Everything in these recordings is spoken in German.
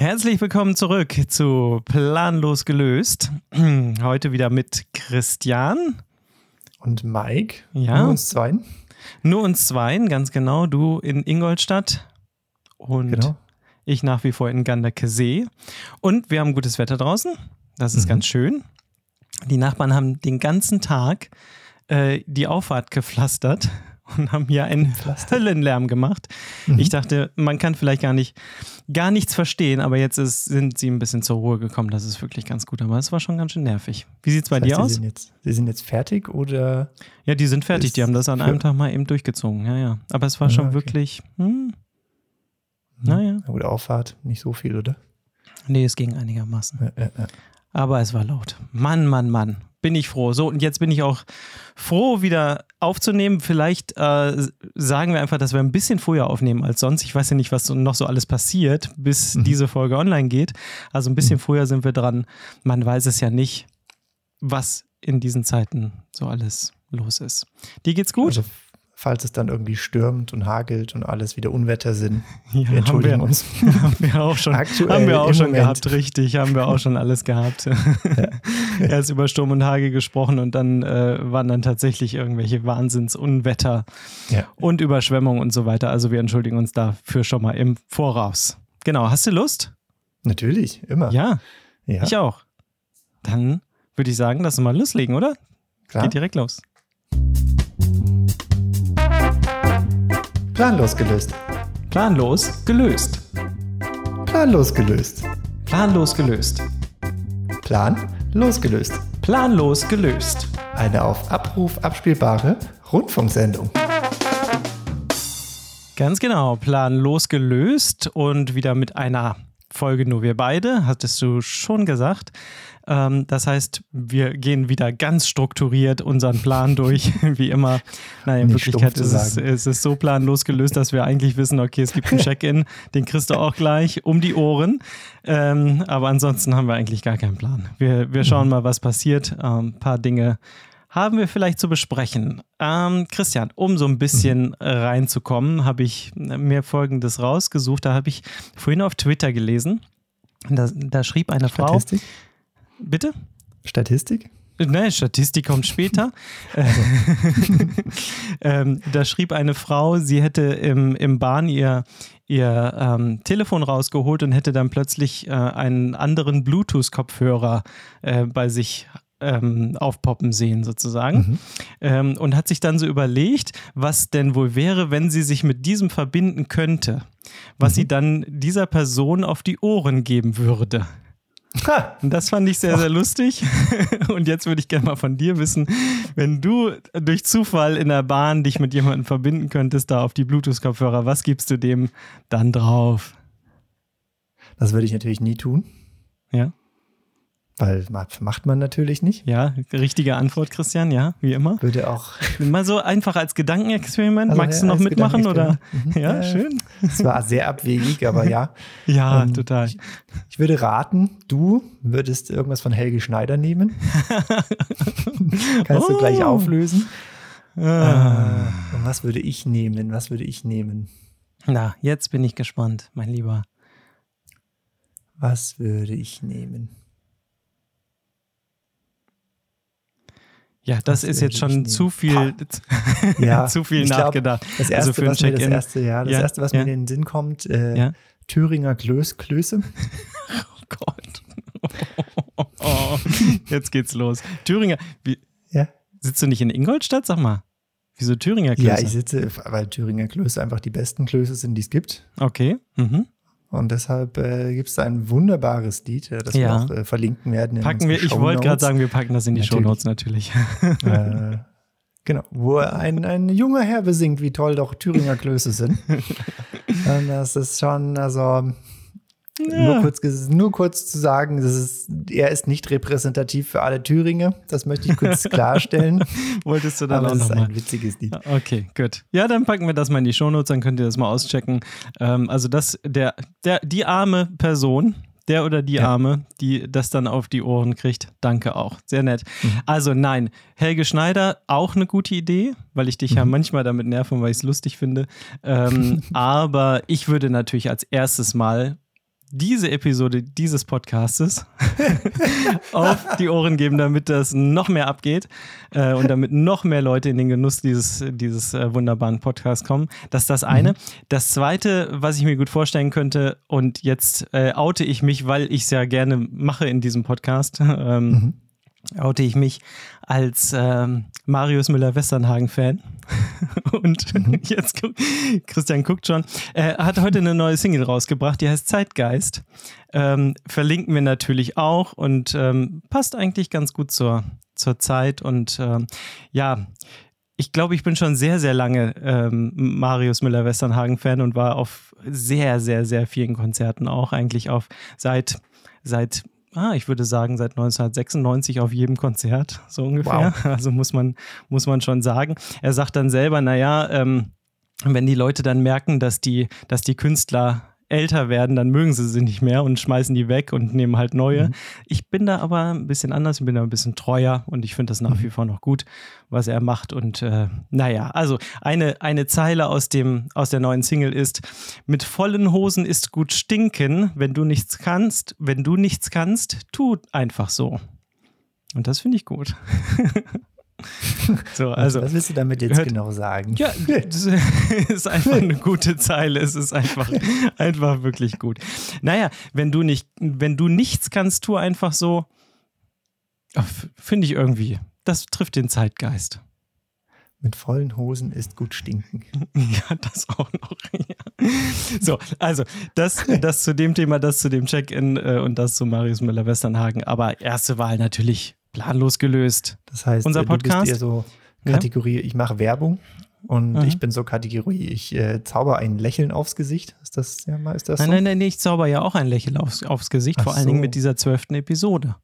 Herzlich willkommen zurück zu Planlos gelöst. Heute wieder mit Christian. Und Mike. Ja. Nur uns zweien. Nur uns zweien, ganz genau. Du in Ingolstadt und Genau. ich nach wie vor in Ganderkesee. Und wir haben gutes Wetter draußen. Das ist Mhm. ganz schön. Die Nachbarn haben den ganzen Tag äh, die Auffahrt gepflastert und haben hier einen? Höllenlärm gemacht. Mhm. Ich dachte, man kann vielleicht gar nicht gar nichts verstehen, aber jetzt ist, sind sie ein bisschen zur Ruhe gekommen. Das ist wirklich ganz gut. Aber es war schon ganz schön nervig. Wie sieht es bei Das heißt, dir aus? Sie sind, jetzt, Sie sind jetzt fertig oder? Ja, die sind fertig. Die haben das an einem Tag mal eben durchgezogen. Ja, ja. Aber es war Ah, schon okay. wirklich. Hm, Naja. Na gut, Auffahrt, nicht so viel, oder? nee, es ging einigermaßen. Ja, ja, ja. Aber es war laut. Mann, Mann, Mann. Bin ich froh. So, und jetzt bin ich auch froh, wieder aufzunehmen. Vielleicht äh, sagen wir einfach, dass wir ein bisschen früher aufnehmen als sonst. Ich weiß ja nicht, was noch so alles passiert, bis Mhm. diese Folge online geht. Also ein bisschen früher sind wir dran. Man weiß es ja nicht, was in diesen Zeiten so alles los ist. Dir geht's gut? Also, falls es dann irgendwie stürmt und hagelt und alles wieder Unwetter sind, ja, wir entschuldigen wir, uns. haben wir auch schon, Aktuell haben wir auch schon Moment. gehabt, richtig, haben wir auch schon alles gehabt. Erst über Sturm und Hagel gesprochen und dann äh, waren dann tatsächlich irgendwelche Wahnsinnsunwetter Ja. und Überschwemmungen und so weiter. Also wir entschuldigen uns dafür schon mal im Voraus. Genau, hast du Lust? Natürlich, immer. Ja, Ja, ich auch. Dann würde ich sagen, lass uns mal loslegen, oder? klar. Geht direkt los. Planlos gelöst. Planlos gelöst. Planlos gelöst. Planlos gelöst. Plan losgelöst. Planlos gelöst. Eine auf Abruf abspielbare Rundfunksendung. Ganz genau, Plan losgelöst und wieder mit einer Folge nur wir beide, hattest du schon gesagt. Ähm, das heißt, wir gehen wieder ganz strukturiert unseren Plan durch, wie immer. Nein, in Nicht Wirklichkeit ist es, es ist so planlos gelöst, dass wir eigentlich wissen, okay, es gibt einen Check-in, den kriegst du auch gleich um die Ohren. Ähm, aber ansonsten haben wir eigentlich gar keinen Plan. Wir, wir schauen mal, was passiert. Ähm, Ein paar Dinge haben wir vielleicht zu besprechen. Ähm, Christian, um so ein bisschen reinzukommen, habe ich mir Folgendes rausgesucht. Da habe ich vorhin auf Twitter gelesen. Da, da schrieb eine Frau. Bitte? Statistik? Nein, Statistik kommt später. Äh, ähm, da schrieb eine Frau, sie hätte im, im Bahn ihr, ihr ähm, Telefon rausgeholt und hätte dann plötzlich äh, einen anderen Bluetooth-Kopfhörer äh, bei sich ähm, aufpoppen sehen, sozusagen. Mhm. Ähm, und hat sich dann so überlegt, was denn wohl wäre, wenn sie sich mit diesem verbinden könnte, was sie dann dieser Person auf die Ohren geben würde. Ha! Das fand ich sehr, sehr lustig. Und jetzt würde ich gerne mal von dir wissen, wenn du durch Zufall in der Bahn dich mit jemandem verbinden könntest, da auf die Bluetooth-Kopfhörer, was gibst du dem dann drauf? Das würde ich natürlich nie tun, Ja, weil macht man natürlich nicht. ja, richtige Antwort, Christian, ja, wie immer. Würde auch. Mal so einfach als Gedankenexperiment. Also, Magst ja, du noch mitmachen oder? Mhm. Ja, Äh, schön. Es war sehr abwegig, aber ja. Ja, ähm, total. Ich würde raten, du würdest irgendwas von Helge Schneider nehmen. Kannst du gleich Oh. auflösen. Ah. Äh, und was würde ich nehmen? Was würde ich nehmen? Na, jetzt bin ich gespannt, mein Lieber. Was würde ich nehmen? Ja, das Was ist jetzt schon zu viel, Ja, zu viel ich glaub, nachgedacht. Das Also erste, für ein was mir das erste, ja, das Ja, erste, was ja. mir in den Sinn kommt, äh, Ja. Thüringer Klöß, Klöße. Oh Gott. Oh, jetzt geht's los. Thüringer, wie, Ja. sitzt du nicht in Ingolstadt? Sag mal. Wieso Thüringer Ja, Klöße? ich sitze, weil Thüringer Klöße einfach die besten Klöße sind, die es gibt. Okay. Mhm. Und deshalb äh, gibt es da ein wunderbares Lied, äh, das Ja. wir auch äh, verlinken werden. Packen wir, ich wollte gerade sagen, wir packen das in die Natürlich. Shownotes natürlich. äh, genau, wo ein, ein junger Herr besingt, wie toll doch Thüringer Klöße sind. Und das ist schon, also nur, kurz, nur kurz zu sagen, das ist, er ist nicht repräsentativ für alle Thüringer. Das möchte ich kurz klarstellen. Wolltest du dann Aber auch nochmal? ein witziges Lied. Okay, gut. Ja, dann packen wir das mal in die Shownotes, dann könnt ihr das mal auschecken. Ähm, also das, der, der, die arme Person, der oder die Ja. Arme, die das dann auf die Ohren kriegt, danke auch. Sehr nett. Mhm. Also nein, Helge Schneider, auch eine gute Idee, weil ich dich ja Mhm. manchmal damit nerve, weil ich es lustig finde. Ähm, aber ich würde natürlich als erstes mal diese Episode dieses Podcastes auf die Ohren geben, damit das noch mehr abgeht äh, und damit noch mehr Leute in den Genuss dieses, dieses äh, wunderbaren Podcasts kommen. Das ist das eine. Mhm. Das zweite, was ich mir gut vorstellen könnte, und jetzt äh, oute ich mich, weil ich es ja gerne mache in diesem Podcast. Ähm, mhm oute ich mich als ähm, Marius Müller-Westernhagen-Fan. Und mhm. jetzt Christian guckt schon. Er hat heute eine neue Single rausgebracht, die heißt Zeitgeist. Ähm, verlinken wir natürlich auch und ähm, passt eigentlich ganz gut zur, zur Zeit. Und ähm, ja, ich glaube, ich bin schon sehr, sehr lange ähm, Marius Müller-Westernhagen-Fan und war auf sehr, sehr, sehr vielen Konzerten auch eigentlich auf seit seit ah, ich würde sagen, seit 1996 auf jedem Konzert, so ungefähr. Wow. Also muss man, muss man schon sagen. Er sagt dann selber, naja, ähm, wenn die Leute dann merken, dass die, dass die Künstler älter werden, dann mögen sie sie nicht mehr und schmeißen die weg und nehmen halt neue. Mhm. Ich bin da aber ein bisschen anders, ich bin da ein bisschen treuer und ich finde das nach mhm. wie vor noch gut, was er macht. Und äh, naja, also eine, eine Zeile aus, dem, aus der neuen Single ist: Mit vollen Hosen ist gut stinken, wenn du nichts kannst, wenn du nichts kannst, tu einfach so. Und das finde ich gut. So, also, was willst du damit jetzt hört, genau sagen? Ja, das ist einfach eine gute Zeile. Es ist einfach, einfach wirklich gut. Naja, wenn du nicht, wenn du nichts kannst, tu einfach so. Finde ich irgendwie. Das trifft den Zeitgeist. Mit vollen Hosen ist gut stinken. Ja, das auch noch. Ja. So, also das, das zu dem Thema, das zu dem Check-in äh, und das zu Marius Müller-Westernhagen. Aber erste Wahl natürlich planlos gelöst. Das heißt, unser Podcast. Du bist eher so Kategorie, ja? ich mache Werbung und mhm. ich bin so Kategorie, ich äh, zauber ein Lächeln aufs Gesicht. Ist das, ja, ist das nein, so? Nein, nein, nein, ich zauber ja auch ein Lächeln aufs, aufs Gesicht, Ach vor allen so. Dingen mit dieser zwölften Episode.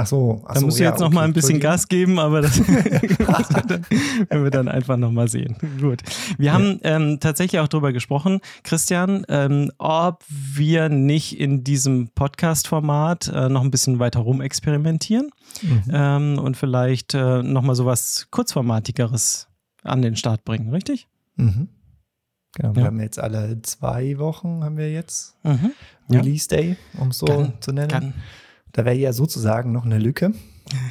Ach so, ach da so, muss ich ja, jetzt noch okay, mal ein bisschen Gas geben, aber das werden wir dann einfach noch mal sehen. Gut. Wir haben ähm, tatsächlich auch darüber gesprochen, Christian, ähm, ob wir nicht in diesem Podcast-Format äh, noch ein bisschen weiter rum experimentieren mhm. ähm, und vielleicht äh, noch mal so was kurzformatigeres an den Start bringen, richtig? Mhm. Genau, ja. wir haben jetzt alle zwei Wochen haben wir jetzt mhm. Release Day, um es so kann, zu nennen. Kann da wäre ja sozusagen noch eine Lücke.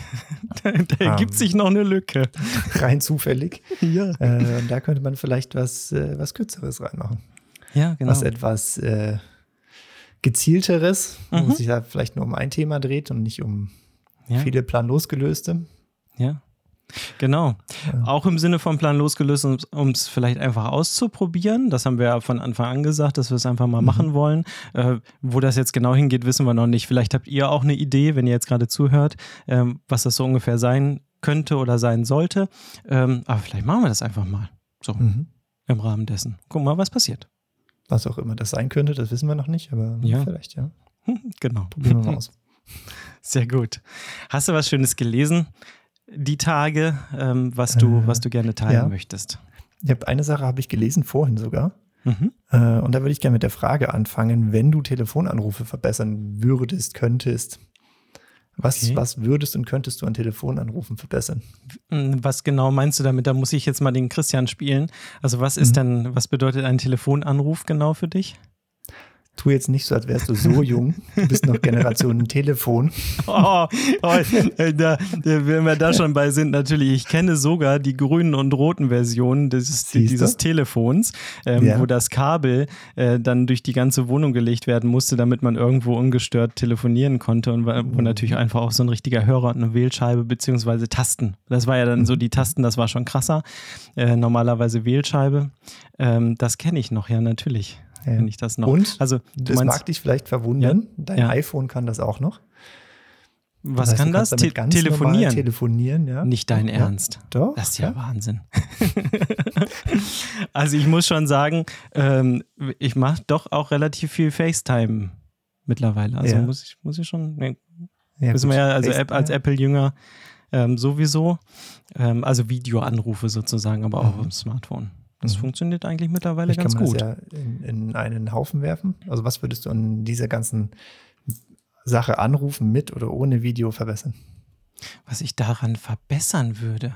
da, da ergibt um, sich noch eine Lücke. Rein zufällig. Ja. Äh, da könnte man vielleicht was, äh, was Kürzeres reinmachen. Ja, genau. Was etwas äh, gezielteres, mhm. wo sich da vielleicht nur um ein Thema dreht und nicht um ja. viele planlos gelöste. Ja. Genau. Ja. Auch im Sinne von Plan losgelöst, um es vielleicht einfach auszuprobieren. Das haben wir ja von Anfang an gesagt, dass wir es einfach mal mhm. machen wollen. Äh, wo das jetzt genau hingeht, wissen wir noch nicht. Vielleicht habt ihr auch eine Idee, wenn ihr jetzt gerade zuhört, ähm, was das so ungefähr sein könnte oder sein sollte. Ähm, aber vielleicht machen wir das einfach mal. So. Mhm. Im Rahmen dessen. Gucken mal, was passiert. Was auch immer das sein könnte, das wissen wir noch nicht, aber ja. vielleicht, ja. Genau. Probieren wir mal aus. Sehr gut. Hast du was Schönes gelesen? Die Tage, ähm, was, du, äh, was du gerne teilen ja. möchtest? Ich habe eine Sache habe ich gelesen vorhin sogar. Mhm. Äh, und da würde ich gerne mit der Frage anfangen, wenn du Telefonanrufe verbessern würdest, könntest, was, okay. was würdest und könntest du an Telefonanrufen verbessern? Hm, was genau meinst du damit? Da muss ich jetzt mal den Christian spielen. Also was ist mhm. denn, was bedeutet ein Telefonanruf genau für dich? Tu jetzt nicht so, als wärst du so jung. Du bist noch Generation Telefon. Oh, oh äh, da, wenn wir da schon bei sind, natürlich, ich kenne sogar die grünen und roten Versionen dieses, dieses Telefons, ähm, ja. wo das Kabel äh, dann durch die ganze Wohnung gelegt werden musste, damit man irgendwo ungestört telefonieren konnte und wo mhm. natürlich einfach auch so ein richtiger Hörer und eine Wählscheibe beziehungsweise Tasten. Das war ja dann so die Tasten, das war schon krasser. Äh, normalerweise Wählscheibe. Ähm, das kenne ich noch, ja, natürlich ja. ich das noch. Und also, das meinst, mag dich vielleicht verwundern, ja? dein ja. iPhone kann das auch noch. Was das heißt, kann das? Te telefonieren. Telefonieren, ja. Nicht dein Ernst. Doch. Das ist ja, Wahnsinn. also ich muss schon sagen, ähm, ich mache doch auch relativ viel FaceTime mittlerweile. Also muss ich, muss ich schon. Nee, ja, wissen wir ja, also App, als Apple-Jünger ähm, sowieso. Ähm, also Videoanrufe sozusagen, aber auch mhm. im Smartphone. Das mhm. funktioniert eigentlich mittlerweile ich ganz kann man gut. Das ja in, in, einen Haufen werfen. Also was würdest du an dieser ganzen Sache anrufen mit oder ohne Video verbessern? Was ich daran verbessern würde.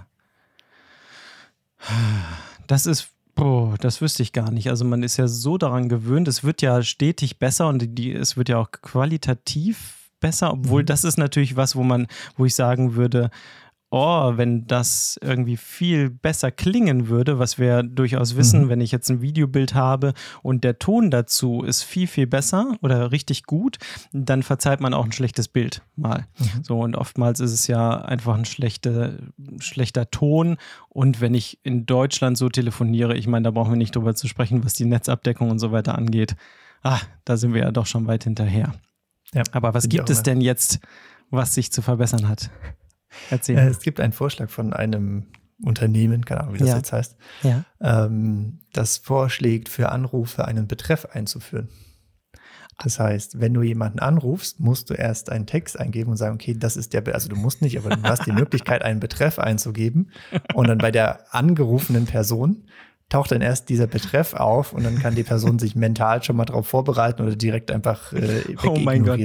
Das ist, Oh, das wüsste ich gar nicht. Also man ist ja so daran gewöhnt, es wird ja stetig besser und die, es wird ja auch qualitativ besser, obwohl mhm. das ist natürlich was, wo man, wo ich sagen würde, oh, wenn das irgendwie viel besser klingen würde, was wir durchaus wissen, mhm. wenn ich jetzt ein Videobild habe und der Ton dazu ist viel, viel besser oder richtig gut, dann verzeiht man auch ein schlechtes Bild mal. Mhm. So, und oftmals ist es ja einfach ein schlechte, schlechter Ton. Und wenn ich in Deutschland so telefoniere, ich meine, da brauchen wir nicht drüber zu sprechen, was die Netzabdeckung und so weiter angeht. Ah, da sind wir ja doch schon weit hinterher. Ja, Aber was gibt es denn jetzt, was sich zu verbessern hat? Erzähl. Äh, es gibt einen Vorschlag von einem Unternehmen, keine Ahnung, wie das ja. jetzt heißt, ja. ähm, das vorschlägt, für Anrufe einen Betreff einzuführen. Das heißt, wenn du jemanden anrufst, musst du erst einen Text eingeben und sagen, okay, das ist der, Be also du musst nicht, aber du hast die Möglichkeit, einen Betreff einzugeben. Und dann bei der angerufenen Person taucht dann erst dieser Betreff auf und dann kann die Person sich mental schon mal darauf vorbereiten oder direkt einfach äh, Oh mein Gott.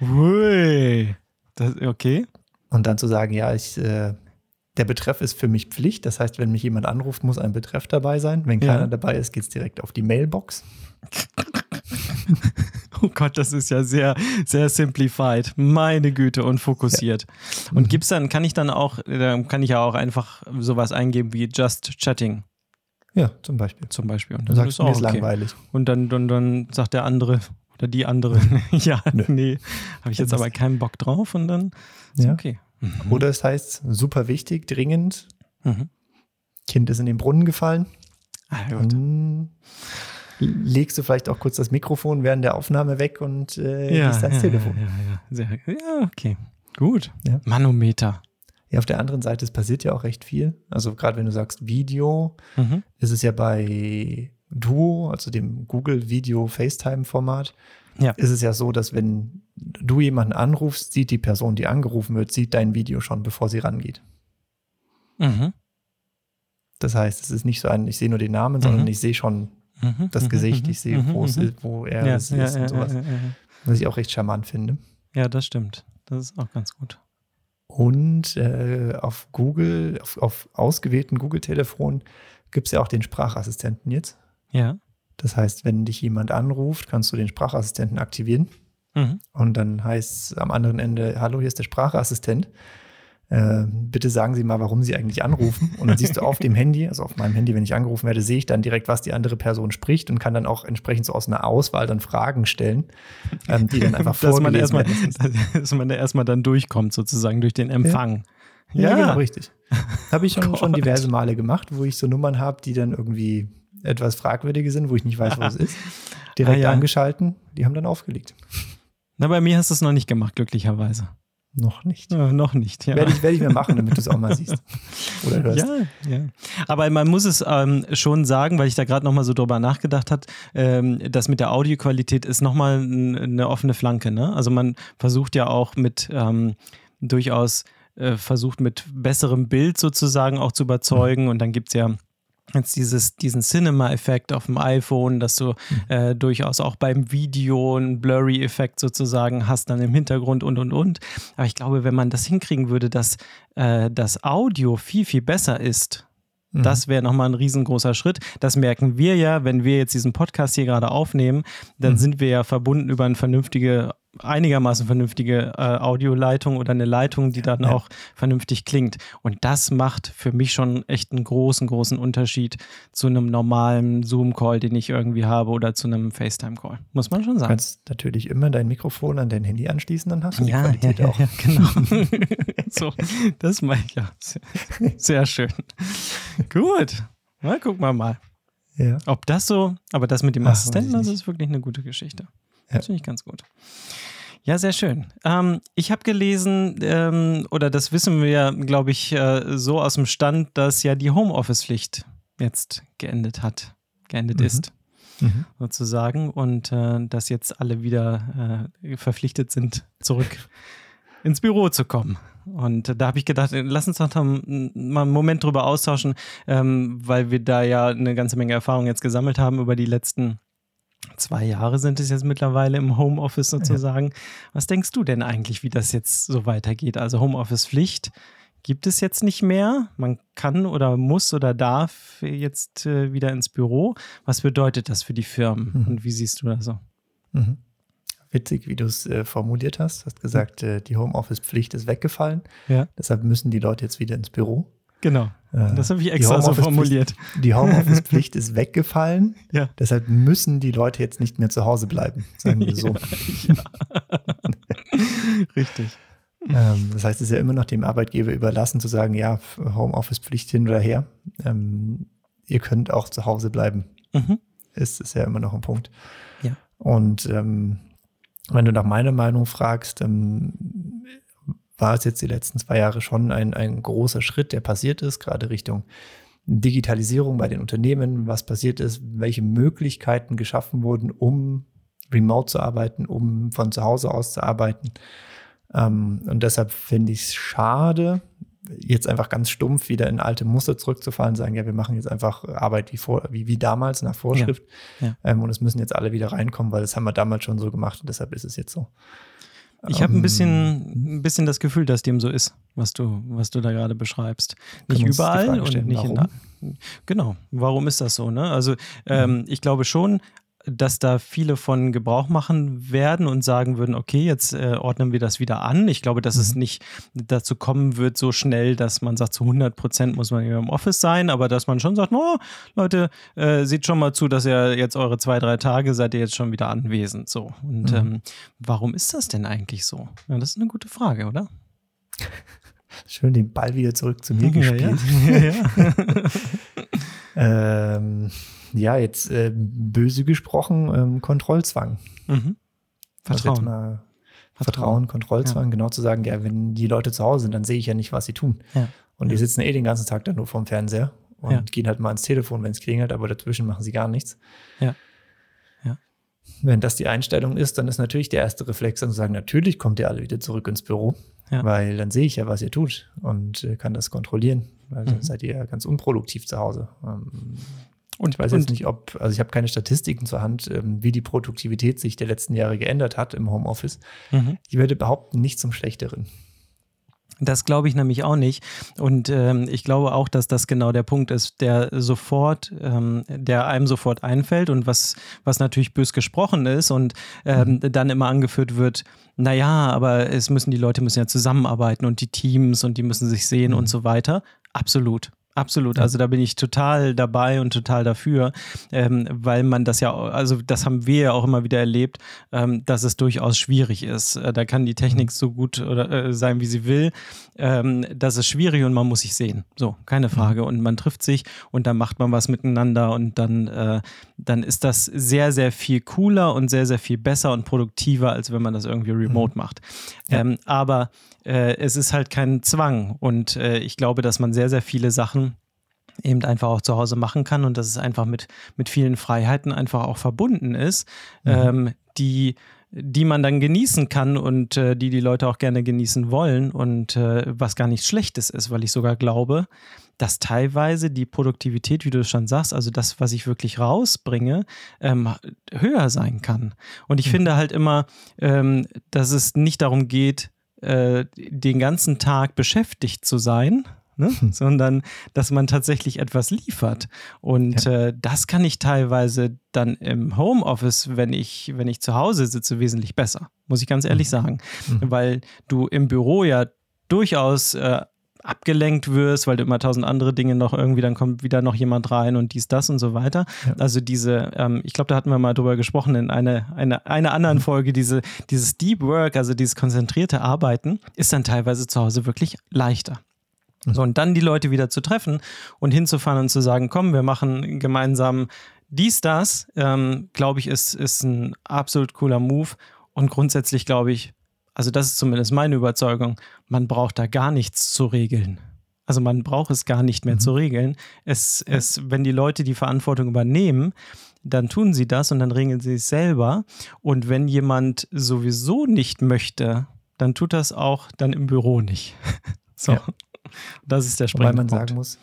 Ui. Das, okay. Und dann zu sagen, ja, ich, äh, der Betreff ist für mich Pflicht. Das heißt, wenn mich jemand anruft, muss ein Betreff dabei sein. Wenn keiner ja. dabei ist, geht es direkt auf die Mailbox. oh Gott, das ist ja sehr, sehr simplified. Meine Güte und fokussiert. Ja. Und mhm. gibt's dann, kann ich dann auch, kann ich ja auch einfach sowas eingeben wie Just Chatting. Ja, zum Beispiel. Zum Beispiel. Und dann sagst, ist auch okay. langweilig. Und dann, dann, dann sagt der andere oder die andere, ja, Nö. nee, habe ich jetzt aber keinen Bock drauf und dann ist ja. okay. Mhm. Oder es heißt super wichtig, dringend. Mhm. Kind ist in den Brunnen gefallen. Ah, gut. legst du vielleicht auch kurz das Mikrofon während der Aufnahme weg und äh, ja, gehst ans ja, Telefon. Ja, ja, Sehr, ja, okay. Gut. Ja. Manometer. Ja, auf der anderen Seite, es passiert ja auch recht viel. Also gerade wenn du sagst Video, mhm. ist es ja bei Duo, also dem Google Video FaceTime Format, ja. ist es ja so, dass wenn du jemanden anrufst, sieht die Person, die angerufen wird, sieht dein Video schon, bevor sie rangeht. Mhm. Das heißt, es ist nicht so ein, ich sehe nur den Namen, sondern mhm. ich sehe schon mhm. das Gesicht, ich sehe, wo, es ist, wo er ja, ist, ja, und sowas. Was ich auch recht charmant finde. Ja, das stimmt. Das ist auch ganz gut. Und äh, auf Google, auf, auf ausgewählten Google-Telefonen gibt es ja auch den Sprachassistenten jetzt. Ja. Das heißt, wenn dich jemand anruft, kannst du den Sprachassistenten aktivieren. Mhm. Und dann heißt es am anderen Ende, hallo, hier ist der Sprachassistent. Äh, bitte sagen Sie mal, warum Sie eigentlich anrufen. Und dann siehst du auf dem Handy, also auf meinem Handy, wenn ich angerufen werde, sehe ich dann direkt, was die andere Person spricht und kann dann auch entsprechend so aus einer Auswahl dann Fragen stellen, ähm, die dann einfach dass man erstmal, Dass man da erstmal dann durchkommt, sozusagen durch den Empfang. Ja, ja genau, richtig. Habe ich schon, schon diverse Male gemacht, wo ich so Nummern habe, die dann irgendwie etwas fragwürdige sind, wo ich nicht weiß, wo es ist, direkt ah, ja. angeschalten. Die haben dann aufgelegt. Na, bei mir hast du es noch nicht gemacht, glücklicherweise. Noch nicht. Ja, noch nicht, ja. Werde ich, werde ich mir machen, damit du es auch mal siehst. Oder hörst. Ja, ja. Aber man muss es ähm, schon sagen, weil ich da gerade nochmal so drüber nachgedacht habe, ähm, das mit der Audioqualität ist nochmal eine offene Flanke. Ne? Also man versucht ja auch mit ähm, durchaus äh, versucht mit besserem Bild sozusagen auch zu überzeugen. Mhm. Und dann gibt es ja jetzt dieses, diesen Cinema-Effekt auf dem iPhone, dass du mhm. äh, durchaus auch beim Video einen Blurry-Effekt sozusagen hast, dann im Hintergrund und und und. Aber ich glaube, wenn man das hinkriegen würde, dass äh, das Audio viel, viel besser ist, mhm. das wäre nochmal ein riesengroßer Schritt. Das merken wir ja, wenn wir jetzt diesen Podcast hier gerade aufnehmen, dann mhm. sind wir ja verbunden über eine vernünftige einigermaßen vernünftige äh, Audioleitung oder eine Leitung, die dann ja. auch vernünftig klingt. Und das macht für mich schon echt einen großen, großen Unterschied zu einem normalen Zoom-Call, den ich irgendwie habe oder zu einem FaceTime-Call. Muss man schon sagen. Du kannst natürlich immer dein Mikrofon an dein Handy anschließen, dann hast du die ja, Qualität ja, auch. Ja, genau. so, das meine ich ja. Sehr, sehr schön. Gut. Na, gucken wir mal. Ja. Ob das so, aber das mit dem Assistenten, das ist wirklich eine gute Geschichte. Ja. Das finde ich ganz gut. Ja, sehr schön. Ähm, ich habe gelesen, ähm, oder das wissen wir ja, glaube ich, äh, so aus dem Stand, dass ja die Homeoffice-Pflicht jetzt geendet hat, geendet mhm. ist, mhm. sozusagen. Und äh, dass jetzt alle wieder äh, verpflichtet sind, zurück ins Büro zu kommen. Und da habe ich gedacht, lass uns doch mal einen Moment drüber austauschen, ähm, weil wir da ja eine ganze Menge Erfahrung jetzt gesammelt haben über die letzten Zwei Jahre sind es jetzt mittlerweile im Homeoffice sozusagen. Ja. Was denkst du denn eigentlich, wie das jetzt so weitergeht? Also Homeoffice-Pflicht gibt es jetzt nicht mehr. Man kann oder muss oder darf jetzt äh, wieder ins Büro. Was bedeutet das für die Firmen mhm. und wie siehst du das so? Mhm. Witzig, wie du es äh, formuliert hast. Du hast gesagt, äh, die Homeoffice-Pflicht ist weggefallen. Ja. Deshalb müssen die Leute jetzt wieder ins Büro. Genau. Äh, das habe ich extra so formuliert. Die Homeoffice-Pflicht ist weggefallen. Ja. Deshalb müssen die Leute jetzt nicht mehr zu Hause bleiben, sagen wir so. Ja, ja. Richtig. Ähm, das heißt, es ist ja immer noch dem Arbeitgeber überlassen zu sagen, ja, Homeoffice-Pflicht hin oder her. Ähm, ihr könnt auch zu Hause bleiben. Mhm. Ist, ist ja immer noch ein Punkt. Ja. Und ähm, wenn du nach meiner Meinung fragst, ähm, war es jetzt die letzten zwei Jahre schon ein, ein großer Schritt, der passiert ist, gerade Richtung Digitalisierung bei den Unternehmen, was passiert ist, welche Möglichkeiten geschaffen wurden, um remote zu arbeiten, um von zu Hause aus zu arbeiten. Ähm, und deshalb finde ich es schade, jetzt einfach ganz stumpf wieder in alte Muster zurückzufallen, sagen, ja, wir machen jetzt einfach Arbeit wie, vor, wie, wie damals nach Vorschrift. Ja, ja. Ähm, und es müssen jetzt alle wieder reinkommen, weil das haben wir damals schon so gemacht und deshalb ist es jetzt so. Ich habe ein bisschen, ein bisschen das Gefühl, dass dem so ist, was du, was du da gerade beschreibst. Nicht überall und nicht warum? in. Genau, warum ist das so? Ne? Also ähm, ich glaube schon, dass da viele von Gebrauch machen werden und sagen würden, okay, jetzt äh, ordnen wir das wieder an. Ich glaube, dass mhm. es nicht dazu kommen wird so schnell, dass man sagt, zu 100 Prozent muss man im Office sein, aber dass man schon sagt, oh, Leute, äh, seht schon mal zu, dass ihr jetzt eure zwei, drei Tage seid ihr jetzt schon wieder anwesend. So. Und mhm. ähm, warum ist das denn eigentlich so? Ja, das ist eine gute Frage, oder? Schön den Ball wieder zurück zu mir gespielt. Ja, ja. ja. ähm, ja, jetzt äh, böse gesprochen, ähm, Kontrollzwang. Mhm. Vertrauen. Vertrauen. Vertrauen, Kontrollzwang, ja. genau zu sagen, ja, wenn die Leute zu Hause sind, dann sehe ich ja nicht, was sie tun. Ja. Und die sitzen eh den ganzen Tag dann nur vorm Fernseher und ja. gehen halt mal ans Telefon, wenn es klingelt, aber dazwischen machen sie gar nichts. Ja. ja. Wenn das die Einstellung ist, dann ist natürlich der erste Reflex dann zu sagen, natürlich kommt ihr alle wieder zurück ins Büro, weil dann sehe ich ja, was ihr tut und äh, kann das kontrollieren, weil mhm. dann seid ihr ja ganz unproduktiv zu Hause. Ähm, und ich weiß jetzt nicht, ob, also ich habe keine Statistiken zur Hand, ähm, wie die Produktivität sich der letzten Jahre geändert hat im Homeoffice. Mhm. Ich würde behaupten, nicht zum Schlechteren. Das glaube ich nämlich auch nicht. Und ähm, ich glaube auch, dass das genau der Punkt ist, der sofort, ähm, der einem sofort einfällt und was, was natürlich bös gesprochen ist und ähm, mhm. dann immer angeführt wird, naja, aber es müssen die Leute müssen ja zusammenarbeiten und die Teams und die müssen sich sehen mhm. und so weiter. Absolut. Absolut, also da bin ich total dabei und total dafür, ähm, weil man das ja, also das haben wir ja auch immer wieder erlebt, ähm, dass es durchaus schwierig ist. Äh, da kann die Technik so gut oder, äh, sein, wie sie will. Ähm, das ist schwierig und man muss sich sehen. So, keine Frage. Und man trifft sich und dann macht man was miteinander und dann, äh, dann ist das sehr, sehr viel cooler und sehr, sehr viel besser und produktiver, als wenn man das irgendwie remote mhm. macht. Ja. Ähm, aber äh, es ist halt kein Zwang. Und äh, ich glaube, dass man sehr, sehr viele Sachen eben einfach auch zu Hause machen kann und dass es einfach mit, mit vielen Freiheiten einfach auch verbunden ist, mhm. ähm, die die man dann genießen kann und äh, die die Leute auch gerne genießen wollen und äh, was gar nichts Schlechtes ist, weil ich sogar glaube, dass teilweise die Produktivität, wie du schon sagst, also das, was ich wirklich rausbringe, ähm, höher sein kann. Und ich mhm. finde halt immer, ähm, dass es nicht darum geht, äh, den ganzen Tag beschäftigt zu sein, Ne? sondern dass man tatsächlich etwas liefert. Und ja. äh, das kann ich teilweise dann im Homeoffice, wenn ich, wenn ich zu Hause sitze, wesentlich besser, muss ich ganz ehrlich mhm. sagen. Mhm. Weil du im Büro ja durchaus äh, abgelenkt wirst, weil du immer tausend andere Dinge noch irgendwie, dann kommt wieder noch jemand rein und dies, das und so weiter. Ja. Also diese, ähm, ich glaube, da hatten wir mal drüber gesprochen in einer eine, eine anderen Folge, diese, dieses Deep Work, also dieses konzentrierte Arbeiten, ist dann teilweise zu Hause wirklich leichter. So, und dann die Leute wieder zu treffen und hinzufahren und zu sagen, komm, wir machen gemeinsam dies, das, ähm, glaube ich, ist, ist ein absolut cooler Move. Und grundsätzlich glaube ich, also das ist zumindest meine Überzeugung, man braucht da gar nichts zu regeln. Also man braucht es gar nicht mehr mhm. zu regeln. Es, es, wenn die Leute die Verantwortung übernehmen, dann tun sie das und dann regeln sie es selber. Und wenn jemand sowieso nicht möchte, dann tut das auch dann im Büro nicht. so. Ja. Das ist der springende Weil man Punkt. sagen muss,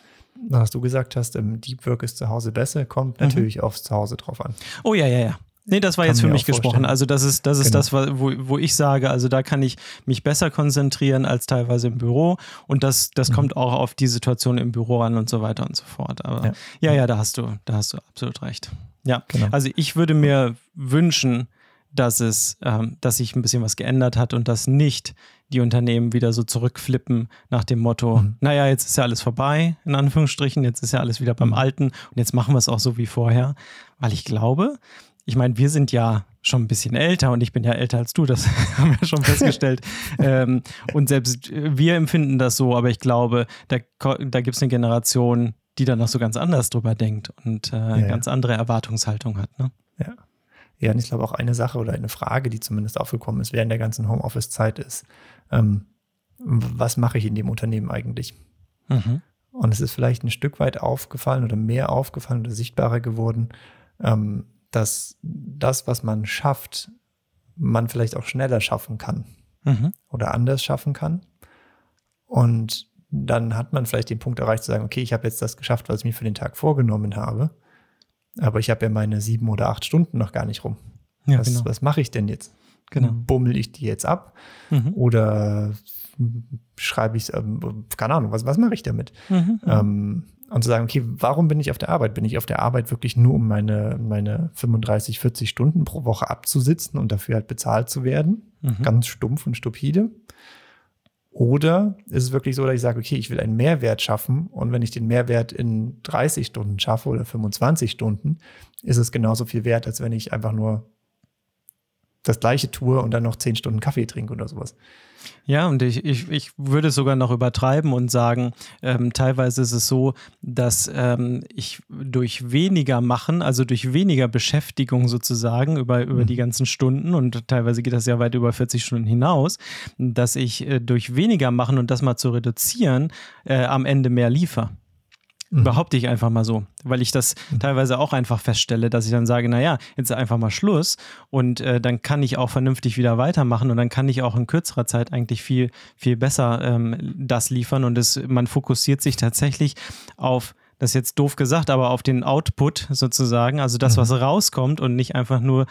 was du gesagt hast, im Deep Work ist zu Hause besser, kommt mhm. natürlich aufs Zuhause drauf an. Oh ja, ja, ja. Nee, das war jetzt für mich gesprochen. Also das ist, das ist genau. das, wo, wo ich sage, also da kann ich mich besser konzentrieren als teilweise im Büro. Und das, das mhm. kommt auch auf die Situation im Büro an und so weiter und so fort. Aber ja, ja, ja da hast du, da hast du absolut recht. Ja, genau. also ich würde mir wünschen, dass es, ähm, dass sich ein bisschen was geändert hat und dass nicht die Unternehmen wieder so zurückflippen nach dem Motto, mhm. naja, jetzt ist ja alles vorbei, in Anführungsstrichen, jetzt ist ja alles wieder beim mhm. Alten und jetzt machen wir es auch so wie vorher. Weil ich glaube, ich meine, wir sind ja schon ein bisschen älter und ich bin ja älter als du, das haben wir schon festgestellt. ähm, und selbst wir empfinden das so, aber ich glaube, da, da gibt es eine Generation, die dann noch so ganz anders drüber denkt und äh, ja, ganz andere Erwartungshaltung hat. Ne? Ja. Ja, und ich glaube auch eine Sache oder eine Frage, die zumindest aufgekommen ist während der ganzen Homeoffice-Zeit ist, ähm, was mache ich in dem Unternehmen eigentlich? Mhm. Und es ist vielleicht ein Stück weit aufgefallen oder mehr aufgefallen oder sichtbarer geworden, ähm, dass das, was man schafft, man vielleicht auch schneller schaffen kann mhm. oder anders schaffen kann. Und dann hat man vielleicht den Punkt erreicht zu sagen, okay, ich habe jetzt das geschafft, was ich mir für den Tag vorgenommen habe. Aber ich habe ja meine sieben oder acht Stunden noch gar nicht rum. Ja, was, genau. was mache ich denn jetzt? Genau. Bummel ich die jetzt ab? Mhm. Oder schreibe ich, ähm, keine Ahnung, was, was mache ich damit? Mhm, mhm. ähm, und zu sagen, okay, warum bin ich auf der Arbeit? Bin ich auf der Arbeit wirklich nur, um meine, meine 35, 40 Stunden pro Woche abzusitzen und dafür halt bezahlt zu werden? Mhm. Ganz stumpf und stupide. Oder ist es wirklich so, dass ich sage, okay, ich will einen Mehrwert schaffen und wenn ich den Mehrwert in 30 Stunden schaffe oder 25 Stunden, ist es genauso viel wert, als wenn ich einfach nur das gleiche tue und dann noch 10 Stunden Kaffee trinke oder sowas. Ja, und ich, ich, ich würde es sogar noch übertreiben und sagen, ähm, teilweise ist es so, dass ähm, ich durch weniger machen, also durch weniger Beschäftigung sozusagen über, über mhm. die ganzen Stunden und teilweise geht das ja weit über 40 Stunden hinaus, dass ich äh, durch weniger machen und das mal zu reduzieren, äh, am Ende mehr liefere. Mhm. Behaupte ich einfach mal so, weil ich das mhm. teilweise auch einfach feststelle, dass ich dann sage, naja, jetzt ist einfach mal Schluss und äh, dann kann ich auch vernünftig wieder weitermachen und dann kann ich auch in kürzerer Zeit eigentlich viel, viel besser ähm, das liefern und es, man fokussiert sich tatsächlich auf das ist jetzt doof gesagt, aber auf den Output sozusagen, also das, was mhm. rauskommt und nicht einfach nur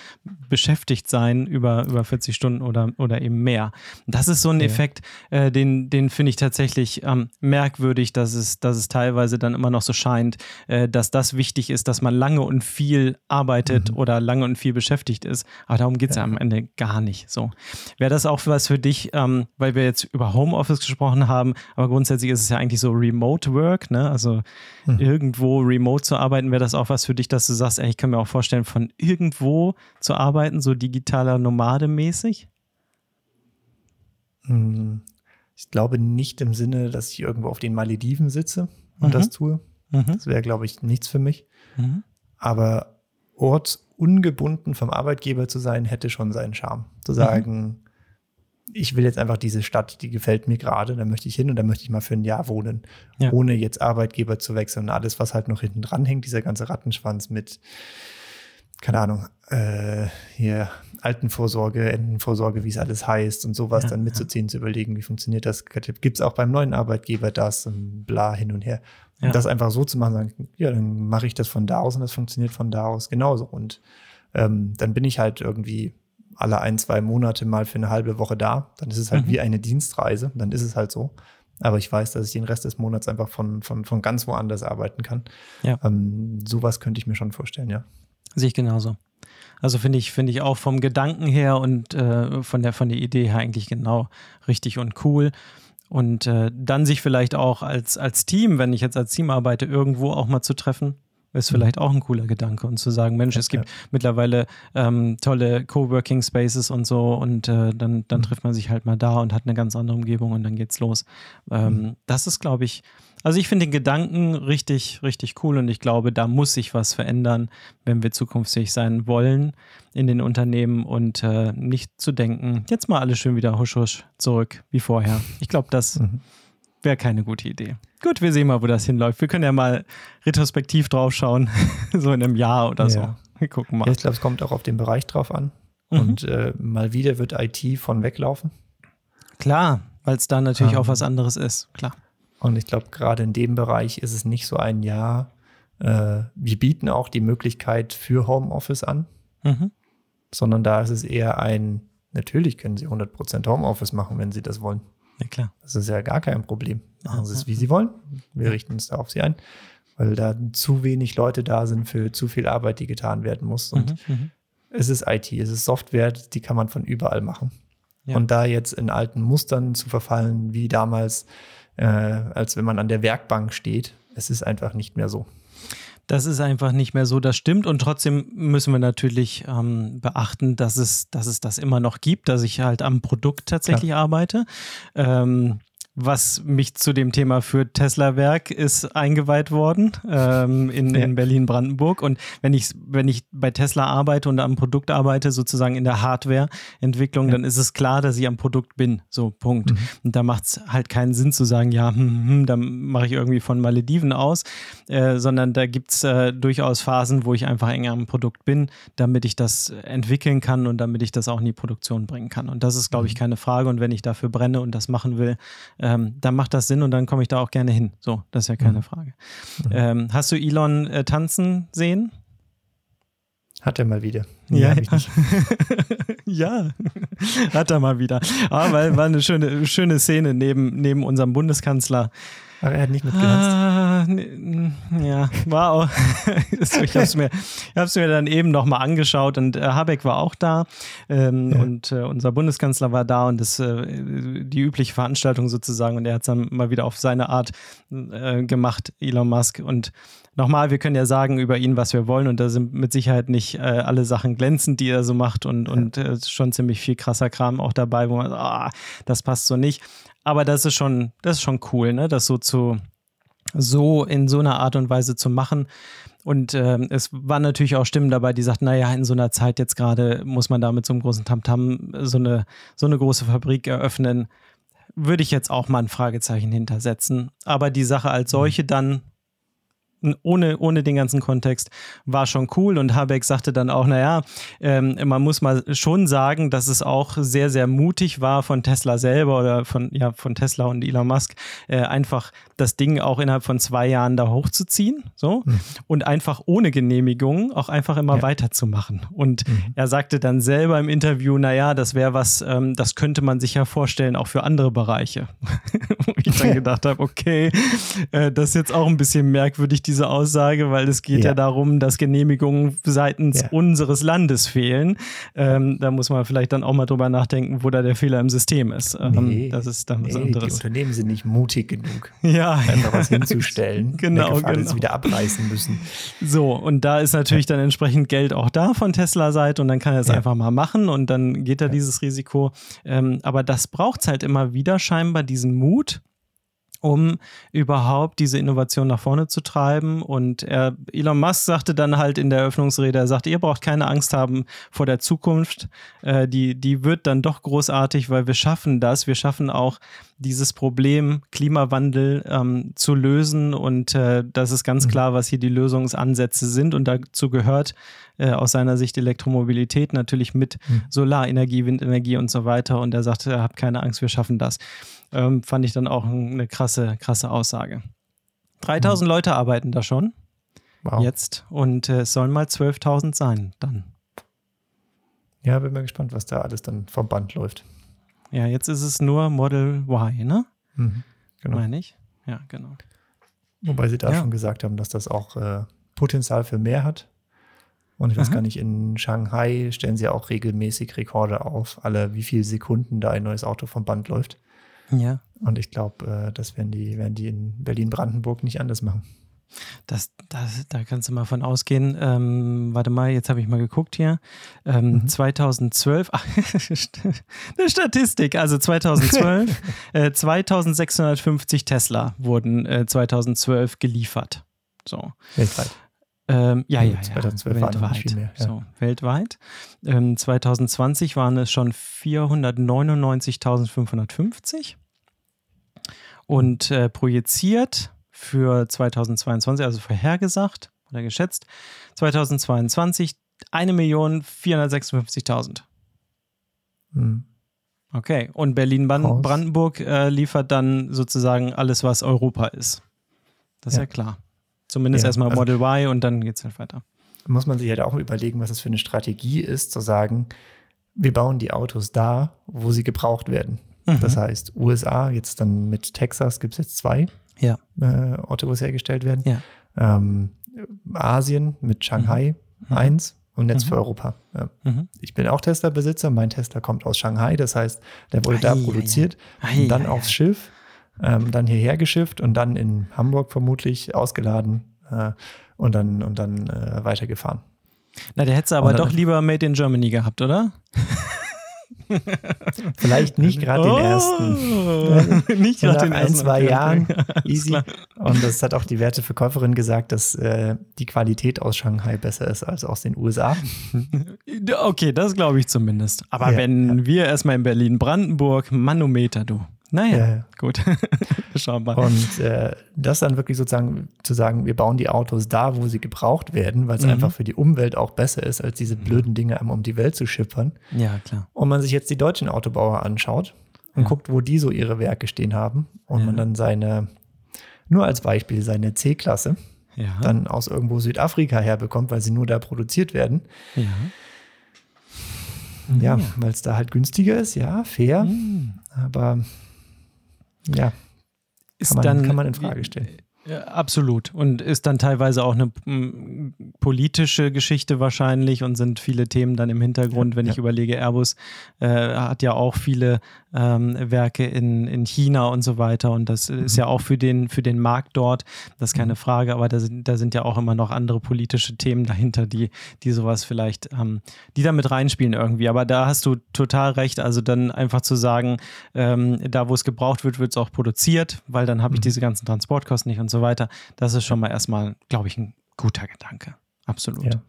beschäftigt sein über, über 40 Stunden oder, oder eben mehr. Das ist so ein. Effekt, äh, den, den finde ich tatsächlich ähm, merkwürdig, dass es, dass es teilweise dann immer noch so scheint, äh, dass das wichtig ist, dass man lange und viel arbeitet mhm. oder lange und viel beschäftigt ist. Aber darum geht es ja. ja. am Ende gar nicht so. Wäre das auch was für dich, ähm, weil wir jetzt über Homeoffice gesprochen haben, aber grundsätzlich ist es ja eigentlich so Remote Work, ne? Also mhm mhm. irgendwo remote zu arbeiten, wäre das auch was für dich, dass du sagst, ey, ich kann mir auch vorstellen, von irgendwo zu arbeiten, so digitaler Nomade mäßig? Hm. Ich glaube nicht im Sinne, dass ich irgendwo auf den Malediven sitze und mhm. das tue. Mhm. Das wäre, glaube ich, nichts für mich. Mhm. Aber ortsungebunden vom Arbeitgeber zu sein, hätte schon seinen Charme. Zu mhm. sagen, ich will jetzt einfach diese Stadt, die gefällt mir gerade, da möchte ich hin und da möchte ich mal für ein Jahr wohnen, ja. ohne jetzt Arbeitgeber zu wechseln und alles, was halt noch hinten dran hängt, dieser ganze Rattenschwanz mit, keine Ahnung, äh, hier Altenvorsorge, Entenvorsorge, wie es alles heißt und sowas ja, dann mitzuziehen, ja. zu überlegen, wie funktioniert das, gibt es auch beim neuen Arbeitgeber das und bla hin und her. Und das einfach so zu machen, sagen, ja, dann mache ich das von da aus und das funktioniert von da aus genauso. Und ähm, dann bin ich halt irgendwie alle ein, zwei Monate mal für eine halbe Woche da. Dann ist es halt mhm. wie eine Dienstreise. Dann ist es halt so. Aber ich weiß, dass ich den Rest des Monats einfach von, von, von ganz woanders arbeiten kann. Ja. Ähm, sowas könnte ich mir schon vorstellen, ja. Sehe ich genauso. Also finde ich, finde ich auch vom Gedanken her und äh, von, der, von der Idee her eigentlich genau richtig und cool. Und äh, dann sich vielleicht auch als, als Team, wenn ich jetzt als Team arbeite, irgendwo auch mal zu treffen, ist mhm. vielleicht auch ein cooler Gedanke und zu sagen, Mensch, es gibt ja. mittlerweile ähm, tolle Coworking Spaces und so und äh, dann, dann mhm. trifft man sich halt mal da und hat eine ganz andere Umgebung und dann geht's los. Ähm, mhm. Das ist, glaube ich, also ich finde den Gedanken richtig, richtig cool und ich glaube, da muss sich was verändern, wenn wir zukunftsfähig sein wollen in den Unternehmen und äh, nicht zu denken, jetzt mal alles schön wieder husch husch zurück wie vorher. Ich glaube, das mhm. Wäre keine gute Idee. Gut, wir sehen mal, wo das hinläuft. Wir können ja mal retrospektiv drauf schauen, so in einem Jahr oder so. Wir gucken mal. Ja, ich glaube, es kommt auch auf den Bereich drauf an. Mhm. Und äh, mal wieder wird IT von weglaufen. Klar, weil es da natürlich ähm, auch was anderes ist, klar. Und ich glaube, gerade in dem Bereich ist es nicht so ein Jahr. Äh, wir bieten auch die Möglichkeit für Homeoffice an. Mhm. sondern da ist es eher ein, natürlich können sie 100% Homeoffice machen, wenn sie das wollen. Ja, klar. Das ist ja gar kein Problem. Machen sie es, wie sie wollen. Wir richten uns da auf sie ein, weil da zu wenig Leute da sind für zu viel Arbeit, die getan werden muss. Und Mhm, mhm. es ist IT, es ist Software, die kann man von überall machen. Ja. Und da jetzt in alten Mustern zu verfallen, wie damals, äh, als wenn man an der Werkbank steht, es ist einfach nicht mehr so. Das ist einfach nicht mehr so, das stimmt. Und trotzdem müssen wir natürlich ähm, beachten, dass es, dass es das immer noch gibt, dass ich halt am Produkt tatsächlich arbeite. Ähm, was mich zu dem Thema für Tesla Werk ist eingeweiht worden ähm, in, Ja. in Berlin-Brandenburg. Und wenn ich, wenn ich bei Tesla arbeite und am Produkt arbeite, sozusagen in der Hardware-Entwicklung, dann ist es klar, dass ich am Produkt bin. So, Punkt. Mhm. Und da macht es halt keinen Sinn zu sagen, ja, hm, hm, hm, dann mache ich irgendwie von Malediven aus, äh, sondern da gibt es äh, durchaus Phasen, wo ich einfach enger am Produkt bin, damit ich das entwickeln kann und damit ich das auch in die Produktion bringen kann. Und das ist, glaube ich, keine Frage. Und wenn ich dafür brenne und das machen will, ähm, dann macht das Sinn und dann komme ich da auch gerne hin. So, das ist ja keine Frage. Ähm, hast du Elon äh, tanzen sehen? Hat er mal wieder. Ja, ja. ja, hat er mal wieder. Aber war eine schöne, schöne Szene neben, neben unserem Bundeskanzler. Aber er hat nicht mitgetanzt. Ah, ne- ja, war auch. ich habe es mir, ich mir dann eben nochmal angeschaut und äh, Habeck war auch da ähm, Ja. und äh, unser Bundeskanzler war da und das äh, die übliche Veranstaltung sozusagen und er hat es dann mal wieder auf seine Art äh, gemacht, Elon Musk. Und nochmal, wir können ja sagen über ihn, was wir wollen und da sind mit Sicherheit nicht äh, alle Sachen glänzend, die er so macht und, und äh, schon ziemlich viel krasser Kram auch dabei, wo man, sagt, ah, das passt so nicht. Aber das ist schon, das ist schon cool, ne? Das so zu, so in so einer Art und Weise zu machen. Und ähm, es waren natürlich auch Stimmen dabei, die sagten, naja, in so einer Zeit jetzt gerade muss man da mit so einem großen Tamtam so eine, so eine große Fabrik eröffnen. Würde ich jetzt auch mal ein Fragezeichen hintersetzen. Aber die Sache als solche dann ohne, ohne den ganzen Kontext war schon cool und Habeck sagte dann auch, naja, ähm, man muss mal schon sagen, dass es auch sehr, sehr mutig war von Tesla selber oder von, ja, von Tesla und Elon Musk, äh, einfach das Ding auch innerhalb von zwei Jahren da hochzuziehen, so, und einfach ohne Genehmigung auch einfach immer Ja. weiterzumachen. Und Mhm. er sagte dann selber im Interview, naja, das wäre was, ähm, das könnte man sich ja vorstellen, auch für andere Bereiche. Wo ich dann gedacht habe, okay, äh, das ist jetzt auch ein bisschen merkwürdig, diese Aussage, weil es geht ja, Ja. darum, dass Genehmigungen seitens Ja. unseres Landes fehlen. Ähm, da muss man vielleicht dann auch mal drüber nachdenken, wo da der Fehler im System ist. Ähm, Nee, das ist dann was nee, die anderes. Unternehmen sind nicht mutig genug, Ja, einfach was hinzustellen. Genau, Gefahr, genau. wieder abreißen müssen. So, und da ist natürlich dann entsprechend Geld auch da von Tesla-Seite und dann kann er es einfach mal machen und dann geht er dieses Risiko. Ähm, aber das braucht es halt immer wieder scheinbar, diesen Mut, um überhaupt diese Innovation nach vorne zu treiben. Und er, Elon Musk sagte dann halt in der Eröffnungsrede, er sagte, ihr braucht keine Angst haben vor der Zukunft. Äh, die, die wird dann doch großartig, weil wir schaffen das. Wir schaffen auch dieses Problem Klimawandel ähm, zu lösen. Und äh, das ist ganz klar, was hier die Lösungsansätze sind. Und dazu gehört äh, aus seiner Sicht Elektromobilität natürlich mit Solarenergie, Windenergie und so weiter. Und er sagte, habt keine Angst, wir schaffen das. Ähm, fand ich dann auch eine krasse, krasse Aussage. 3000 Leute arbeiten da schon Wow. jetzt und äh, es sollen mal 12.000 sein dann. Ja, bin mal gespannt, was da alles dann vom Band läuft. Ja, jetzt ist es nur Model Y, ne? Mhm. Genau. Meine ich? Ja, genau. Wobei sie da Ja. schon gesagt haben, dass das auch äh, Potenzial für mehr hat. Und ich weiß Aha. gar nicht, in Shanghai stellen sie auch regelmäßig Rekorde auf, alle wie viele Sekunden da ein neues Auto vom Band läuft. Ja, Und ich glaube, äh, das werden die, werden die in Berlin-Brandenburg nicht anders machen. das, das, da kannst du mal von ausgehen. Ähm, warte mal, jetzt habe ich mal geguckt hier. Ähm, 2012, ach, eine Statistik, also 2012, äh, 2650 Tesla wurden äh, 2012 geliefert. So. Weltweit. Ähm, ja, Ja, ja, ja. 2012 waren noch weltweit. nicht viel mehr, ja. So, weltweit. Ähm, 2020 waren es schon 499.550 und äh, projiziert für 2022, also vorhergesagt oder geschätzt, 2022 1.456.000. Hm. Okay, und. Berlin-Brandenburg äh, liefert dann sozusagen alles, was Europa ist. Das ist ja, Ja. klar. Zumindest Ja, erstmal also- Model Y und dann geht es halt weiter. muss man sich halt auch überlegen, was das für eine Strategie ist, zu sagen, wir bauen die Autos da, wo sie gebraucht werden. Mhm. Das heißt, USA, jetzt dann mit Texas gibt es jetzt zwei ja. äh, Autos hergestellt werden. Ja. Ähm, Asien mit Shanghai mhm. eins und jetzt mhm. für Europa. Ja. Mhm. Ich bin auch Tesla-Besitzer. Mein Tesla kommt aus Shanghai. Das heißt, der wurde ei, da produziert, ei, dann ei, aufs Schiff, ähm, dann hierher geschifft und dann in Hamburg vermutlich ausgeladen äh, und dann, und dann äh, weitergefahren. Na, der hätte aber doch lieber Made in Germany gehabt, oder? Vielleicht nicht gerade oh, den ersten. nicht gerade den ein, zwei Jahren. Easy. Und das hat auch die Werteverkäuferin gesagt, dass äh, die Qualität aus Shanghai besser ist als aus den USA. Okay, das glaube ich zumindest. Aber ja, wenn ja. wir erstmal in Berlin-Brandenburg, Manometer, du. Naja, ja, gut. Schauen wir mal. Und äh, das dann wirklich sozusagen zu sagen, wir bauen die Autos da, wo sie gebraucht werden, weil es mhm. einfach für die Umwelt auch besser ist, als diese mhm. blöden Dinge einmal um die Welt zu schippern. Ja, klar. Und man sich jetzt die deutschen Autobauer anschaut und ja. guckt, wo die so ihre Werke stehen haben und ja. man dann seine, nur als Beispiel, seine C-Klasse ja. dann aus irgendwo Südafrika herbekommt, weil sie nur da produziert werden. Ja. Ja, weil es da halt günstiger ist, ja, fair. Mhm. Aber ja. Ist kann man, dann, kann man in Frage stellen. Ja, absolut. Und ist dann teilweise auch eine politische Geschichte wahrscheinlich und sind viele Themen dann im Hintergrund, wenn ja. ich überlege, Airbus äh, hat ja auch viele ähm, Werke in, in China und so weiter. Und das mhm. ist ja auch für den, für den Markt dort, das ist keine mhm. Frage, aber da sind, da sind ja auch immer noch andere politische Themen dahinter, die, die sowas vielleicht, ähm, die da mit reinspielen irgendwie. Aber da hast du total recht. Also dann einfach zu sagen, ähm, da wo es gebraucht wird, wird es auch produziert, weil dann habe ich mhm. diese ganzen Transportkosten nicht und so weiter. Das ist schon mal erstmal, glaube ich, ein guter Gedanke. Absolut. Ja.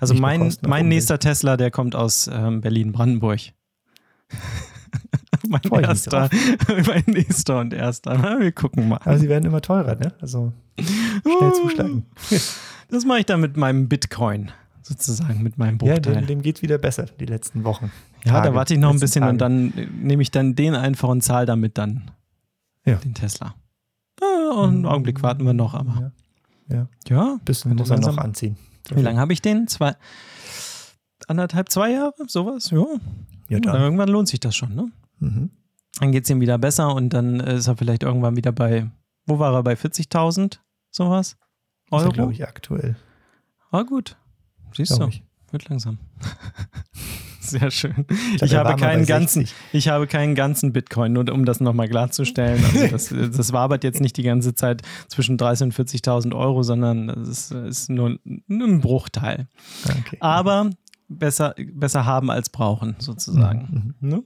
Also mein, mein nächster Tesla, der kommt aus ähm, Berlin-Brandenburg. mein Freu erster, mein nächster und erster. Wir gucken mal. Aber sie werden immer teurer, ne? Also schnell zuschlagen. Das mache ich dann mit meinem Bitcoin, sozusagen, mit meinem Bruchteil. Ja, dem, dem geht es wieder besser, die letzten Wochen. Ja, Tage, da warte ich noch ein bisschen Tage. und dann nehme ich dann den einfach und zahle damit dann ja. den Tesla. Ja, einen Augenblick warten wir noch, aber. Ja. Ja. ja bisschen muss er noch anziehen. Wie lange habe ich den? Zwei, anderthalb, zwei Jahre? Sowas? Ja. Ja, dann. Irgendwann lohnt sich das schon, ne? Mhm. Dann geht es ihm wieder besser und dann ist er vielleicht irgendwann wieder bei, wo war er, bei 40.000? Sowas? Euro? glaube ich, aktuell. Ah, gut. Siehst du, ich. wird langsam. Sehr schön. Ich, glaub, ich habe keinen ganzen, ich habe keinen ganzen Bitcoin, nur um das nochmal klarzustellen. Also das, das wabert jetzt nicht die ganze Zeit zwischen 30.000 und 40.000 Euro, sondern das ist, ist nur, nur, ein Bruchteil. Okay. Aber besser, besser haben als brauchen, sozusagen. Mhm. Ne?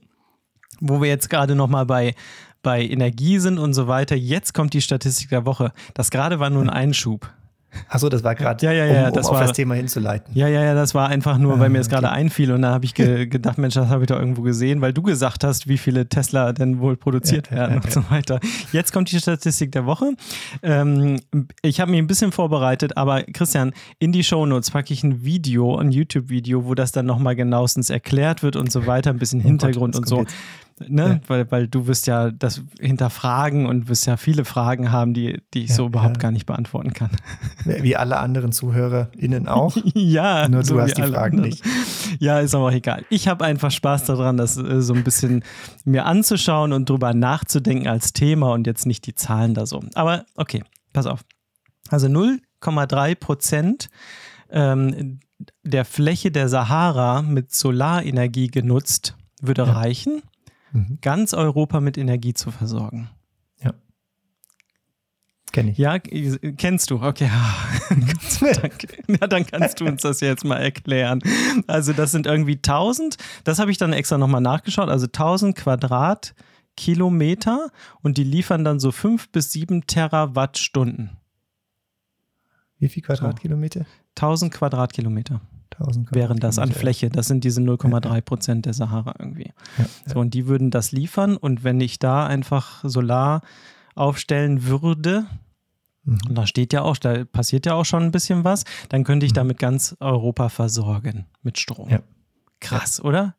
Wo wir jetzt gerade nochmal bei, bei Energie sind und so weiter. Jetzt kommt die Statistik der Woche. Das gerade war nur ein Einschub. Achso, das war gerade, ja, ja, ja, um, um auf war, das Thema hinzuleiten. Ja, ja, ja, das war einfach nur, weil mir es ah, gerade einfiel und dann habe ich ge gedacht, Mensch, das habe ich doch irgendwo gesehen, weil du gesagt hast, wie viele Tesla denn wohl produziert ja, werden ja, und so weiter. Jetzt kommt die Statistik der Woche. Ähm, ich habe mich ein bisschen vorbereitet, aber Christian, in die Shownotes packe ich ein Video, ein YouTube-Video, wo das dann nochmal genauestens erklärt wird und so weiter, ein bisschen oh Hintergrund Gott, und so. Jetzt. Ne? Ja. Weil, weil du wirst ja das hinterfragen und wirst ja viele Fragen haben, die, die ich ja, so überhaupt ja. gar nicht beantworten kann. Wie alle anderen ZuhörerInnen auch. ja. Nur du so hast die Fragen anderen. nicht. Ja, ist aber auch egal. Ich habe einfach Spaß daran, das äh, so ein bisschen mir anzuschauen und drüber nachzudenken als Thema und jetzt nicht die Zahlen da so. Aber okay, pass auf. Also 0,3 Prozent ähm, der Fläche der Sahara mit Solarenergie genutzt würde reichen mhm. ganz Europa mit Energie zu versorgen. Ja. Kenne ich. Ja, kennst du. Okay. Gott sei Dank. Ja, dann kannst du uns das jetzt mal erklären. Also, das sind irgendwie 1000, das habe ich dann extra nochmal nachgeschaut, also 1000 Quadratkilometer und die liefern dann so 5 bis 7 Terawattstunden. Wie viel Quadratkilometer? 1000 Quadratkilometer wären das an Fläche. Das sind diese 0,3 Prozent der Sahara irgendwie. Ja, so, und die würden das liefern. Und wenn ich da einfach Solar aufstellen würde, mhm. und da steht ja auch, da passiert ja auch schon ein bisschen was, dann könnte ich mhm. damit ganz Europa versorgen mit Strom. Ja. Krass, oder?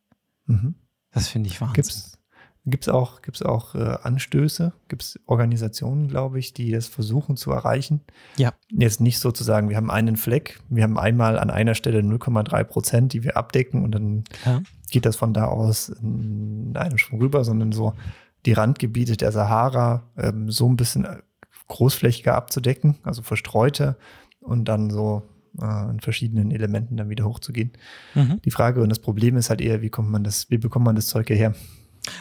Mhm. Das finde ich Wahnsinn. Gibt's, Gibt es auch, gibt's auch äh, Anstöße? Gibt es Organisationen, glaube ich, die das versuchen zu erreichen? Ja. Jetzt nicht sozusagen, wir haben einen Fleck, wir haben einmal an einer Stelle 0,3 Prozent, die wir abdecken und dann Klar. geht das von da aus in einem Schwung rüber, sondern so die Randgebiete der Sahara ähm, so ein bisschen großflächiger abzudecken, also verstreute und dann so äh, in verschiedenen Elementen dann wieder hochzugehen. Mhm. Die Frage und das Problem ist halt eher, wie kommt man das, wie bekommt man das Zeug hierher?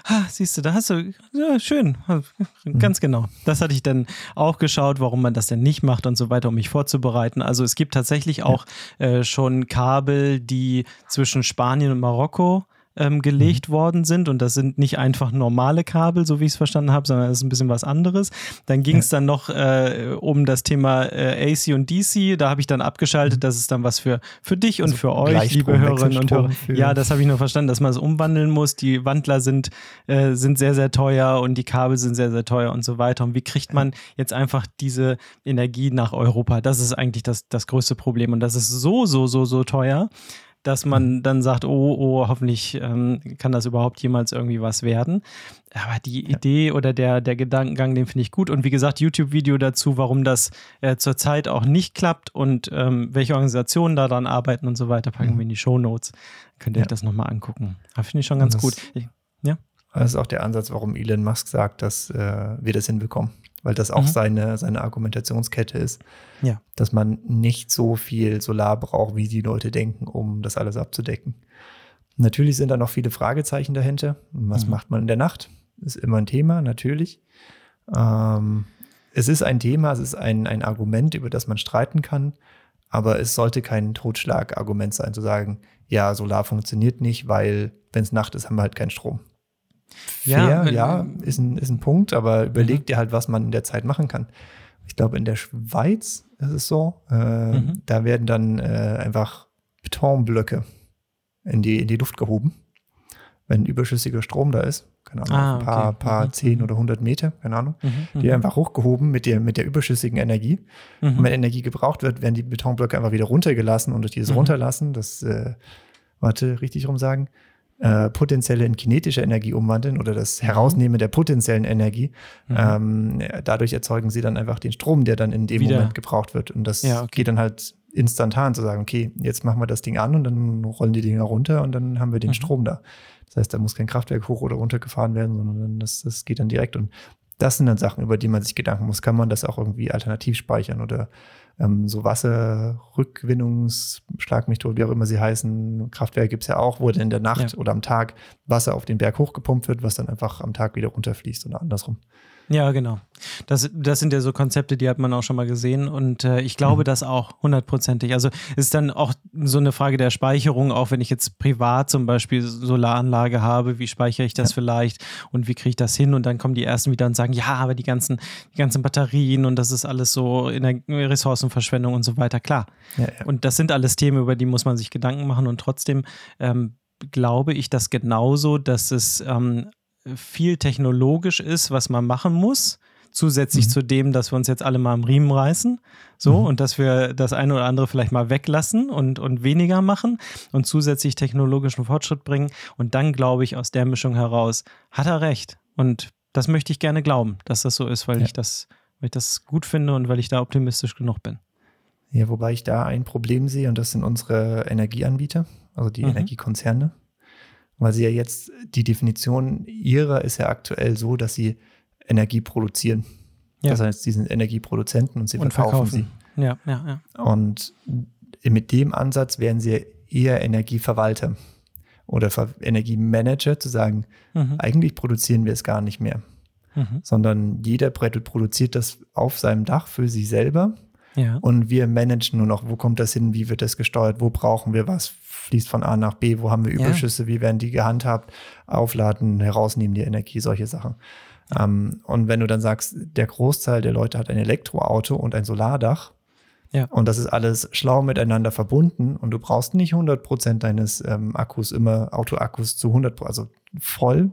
Ah, siehst du, da hast du, ja, schön, mhm. ganz genau. Das hatte ich dann auch geschaut, warum man das denn nicht macht und so weiter, um mich vorzubereiten. Also es gibt tatsächlich auch äh, schon Kabel, die zwischen Spanien und Marokko ähm, gelegt mhm. worden sind. Und das sind nicht einfach normale Kabel, so wie ich es verstanden habe, sondern das ist ein bisschen was anderes. Dann ging es ja. dann noch äh, um das Thema äh, AC und DC. Da habe ich dann abgeschaltet. Mhm. Das ist dann was für, für dich also und für euch, liebe Hörerinnen und Hörer. Ja, das habe ich nur verstanden, dass man es umwandeln muss. Die Wandler sind, äh, sind sehr, sehr teuer und die Kabel sind sehr, sehr teuer und so weiter. Und wie kriegt man jetzt einfach diese Energie nach Europa? Das ist eigentlich das, das größte Problem. Und das ist so, so, so, so teuer dass man dann sagt, oh, oh, hoffentlich ähm, kann das überhaupt jemals irgendwie was werden. Aber die ja. Idee oder der, der Gedankengang, den finde ich gut. Und wie gesagt, YouTube-Video dazu, warum das äh, zurzeit auch nicht klappt und ähm, welche Organisationen daran arbeiten und so weiter, packen mhm. wir in die Show Notes. Könnt ihr ja. euch das nochmal angucken. Finde ich schon ganz gut. Ich, ja. Das ist auch der Ansatz, warum Elon Musk sagt, dass äh, wir das hinbekommen weil das auch mhm. seine, seine Argumentationskette ist, ja. dass man nicht so viel Solar braucht, wie die Leute denken, um das alles abzudecken. Natürlich sind da noch viele Fragezeichen dahinter. Was mhm. macht man in der Nacht? Ist immer ein Thema, natürlich. Ähm, es ist ein Thema, es ist ein, ein Argument, über das man streiten kann, aber es sollte kein Totschlagargument sein, zu sagen, ja, Solar funktioniert nicht, weil wenn es Nacht ist, haben wir halt keinen Strom. Fair, ja, ja ist, ein, ist ein Punkt, aber überleg mhm. dir halt, was man in der Zeit machen kann. Ich glaube, in der Schweiz ist es so, äh, mhm. da werden dann äh, einfach Betonblöcke in die, in die Luft gehoben, wenn überschüssiger Strom da ist. Keine Ahnung, ah, ein paar, okay. paar mhm. 10 oder 100 Meter, keine Ahnung. Mhm. Die mhm. einfach hochgehoben mit der, mit der überschüssigen Energie. Und wenn Energie gebraucht wird, werden die Betonblöcke einfach wieder runtergelassen und durch dieses Runterlassen, das, äh, warte, richtig rum sagen, äh, potenzielle in kinetische Energie umwandeln oder das Herausnehmen der potenziellen Energie. Mhm. Ähm, dadurch erzeugen sie dann einfach den Strom, der dann in dem Wieder. Moment gebraucht wird. Und das ja, okay. geht dann halt instantan zu sagen, okay, jetzt machen wir das Ding an und dann rollen die Dinger runter und dann haben wir den mhm. Strom da. Das heißt, da muss kein Kraftwerk hoch oder runter gefahren werden, sondern das, das geht dann direkt. Und das sind dann Sachen, über die man sich Gedanken muss. Kann man das auch irgendwie alternativ speichern oder ähm, so Wasserrückgewinnungsschlagmethoden, wie auch immer sie heißen, Kraftwerke gibt es ja auch, wo dann in der Nacht ja. oder am Tag Wasser auf den Berg hochgepumpt wird, was dann einfach am Tag wieder runterfließt oder andersrum. Ja, genau. Das, das sind ja so Konzepte, die hat man auch schon mal gesehen und äh, ich glaube mhm. das auch hundertprozentig. Also ist dann auch so eine Frage der Speicherung, auch wenn ich jetzt privat zum Beispiel Solaranlage habe, wie speichere ich das ja. vielleicht und wie kriege ich das hin? Und dann kommen die ersten wieder und sagen, ja, aber die ganzen, die ganzen Batterien und das ist alles so in der Ressourcenverschwendung und so weiter. Klar. Ja, ja. Und das sind alles Themen, über die muss man sich Gedanken machen und trotzdem ähm, glaube ich das genauso, dass es ähm, viel technologisch ist, was man machen muss, zusätzlich mhm. zu dem, dass wir uns jetzt alle mal am Riemen reißen, so, mhm. und dass wir das eine oder andere vielleicht mal weglassen und, und weniger machen und zusätzlich technologischen Fortschritt bringen. Und dann glaube ich, aus der Mischung heraus hat er recht. Und das möchte ich gerne glauben, dass das so ist, weil ja. ich das, weil ich das gut finde und weil ich da optimistisch genug bin. Ja, wobei ich da ein Problem sehe, und das sind unsere Energieanbieter, also die mhm. Energiekonzerne weil sie ja jetzt, die Definition ihrer ist ja aktuell so, dass sie Energie produzieren. Ja. Das heißt, sie sind Energieproduzenten und sie und verkaufen, verkaufen, sie. Ja, ja, ja. Und mit dem Ansatz wären sie eher Energieverwalter oder Energiemanager, zu sagen, mhm. eigentlich produzieren wir es gar nicht mehr. Mhm. Sondern jeder produziert das auf seinem Dach für sich selber. Ja. Und wir managen nur noch, wo kommt das hin, wie wird das gesteuert, wo brauchen wir was, fließt von A nach B, wo haben wir Überschüsse, ja. wie werden die gehandhabt, aufladen, herausnehmen die Energie, solche Sachen. Ähm, und wenn du dann sagst, der Großteil der Leute hat ein Elektroauto und ein Solardach, ja. Und das ist alles schlau miteinander verbunden und du brauchst nicht 100 Prozent deines ähm, Akkus immer Autoakkus zu 100, also voll,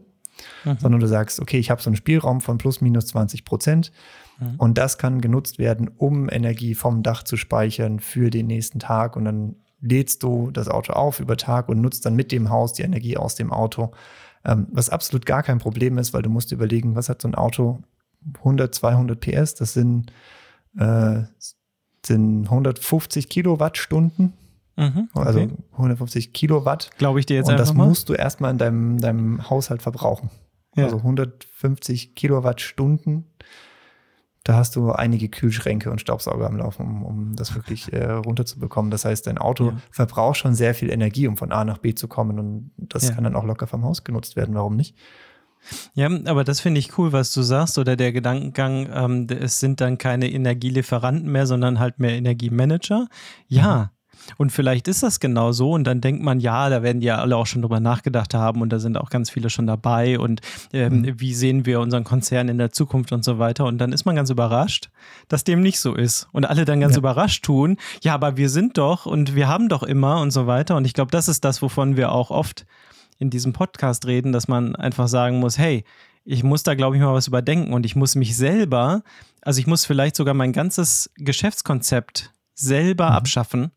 mhm. sondern du sagst, okay, ich habe so einen Spielraum von plus minus 20 Prozent mhm. und das kann genutzt werden, um Energie vom Dach zu speichern für den nächsten Tag und dann lädst du das Auto auf über Tag und nutzt dann mit dem Haus die Energie aus dem Auto. Ähm, was absolut gar kein Problem ist, weil du musst überlegen, was hat so ein Auto? 100, 200 PS, das sind, äh, sind 150 Kilowattstunden. Mhm, okay. Also 150 Kilowatt. Glaube ich dir jetzt Und das mal. musst du erstmal in deinem, deinem Haushalt verbrauchen. Ja. Also 150 Kilowattstunden. Da hast du einige Kühlschränke und Staubsauger am Laufen, um, um das wirklich äh, runterzubekommen. Das heißt, dein Auto Ja. verbraucht schon sehr viel Energie, um von A nach B zu kommen. Und das Ja. kann dann auch locker vom Haus genutzt werden. Warum nicht? Ja, aber das finde ich cool, was du sagst, oder der Gedankengang, ähm, es sind dann keine Energielieferanten mehr, sondern halt mehr Energiemanager. Ja. Und vielleicht ist das genau so und dann denkt man, ja, da werden die ja alle auch schon drüber nachgedacht haben und da sind auch ganz viele schon dabei und ähm, wie sehen wir unseren Konzern in der Zukunft und so weiter. Und dann ist man ganz überrascht, dass dem nicht so ist. Und alle dann ganz Ja. überrascht tun, ja, aber wir sind doch und wir haben doch immer und so weiter. Und ich glaube, das ist das, wovon wir auch oft in diesem Podcast reden, dass man einfach sagen muss, hey, ich muss da, glaube ich, mal was überdenken und ich muss mich selber, also ich muss vielleicht sogar mein ganzes Geschäftskonzept selber abschaffen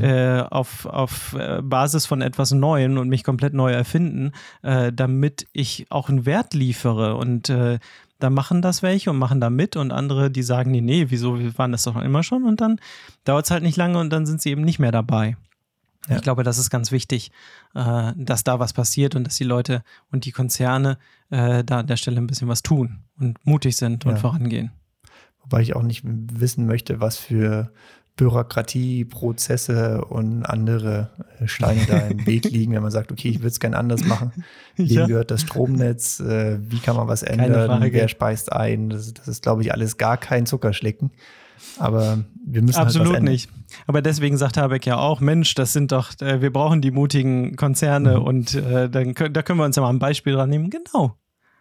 äh, auf, auf äh, Basis von etwas Neuem und mich komplett neu erfinden, äh, damit ich auch einen Wert liefere und äh, da machen das welche und machen da mit und andere, die sagen, nee, nee, wieso, wir waren das doch immer schon und dann dauert es halt nicht lange und dann sind sie eben nicht mehr dabei. Ja. Ich glaube, das ist ganz wichtig, äh, dass da was passiert und dass die Leute und die Konzerne äh, da an der Stelle ein bisschen was tun und mutig sind und Ja. vorangehen. Wobei ich auch nicht wissen möchte, was für Bürokratie, Prozesse und andere äh, Steine da im Weg liegen, wenn man sagt, okay, ich würde es gerne anders machen. Wem Ja. gehört das Stromnetz? Äh, wie kann man was ändern? Wer speist ein? Das, das ist, glaube ich, alles gar kein Zuckerschlecken. Aber wir müssen halt Absolut ändern. nicht. Aber deswegen sagt Habeck ja auch, Mensch, das sind doch, äh, wir brauchen die mutigen Konzerne Mhm. und äh, dann da können wir uns ja mal ein Beispiel dran nehmen. Genau.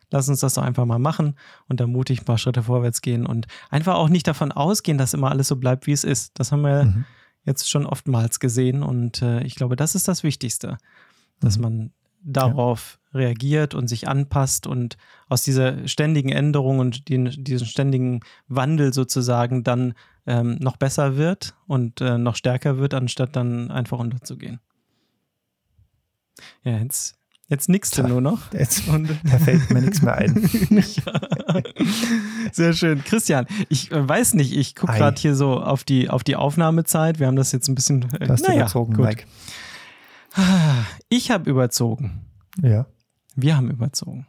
Lass uns das doch einfach mal machen und dann mutig ein paar Schritte vorwärts gehen und einfach auch nicht davon ausgehen, dass immer alles so bleibt, wie es ist. Das haben wir Mhm. jetzt schon oftmals gesehen und äh, ich glaube, das ist das Wichtigste, dass Mhm. man darauf reagiert und sich anpasst und aus dieser ständigen Änderung und den, diesen ständigen Wandel sozusagen dann ähm, noch besser wird und äh, noch stärker wird, anstatt dann einfach unterzugehen. Ja, jetzt, jetzt nix du nur noch. Jetzt, Und, da fällt mir nichts mehr ein. ja. Sehr schön. Christian, ich äh, weiß nicht, ich gucke gerade hier so auf die, auf die Aufnahmezeit. Wir haben das jetzt ein bisschen. Äh, hast naja, überzogen, gut. Mike. Ich habe überzogen. Ja. Wir haben überzogen.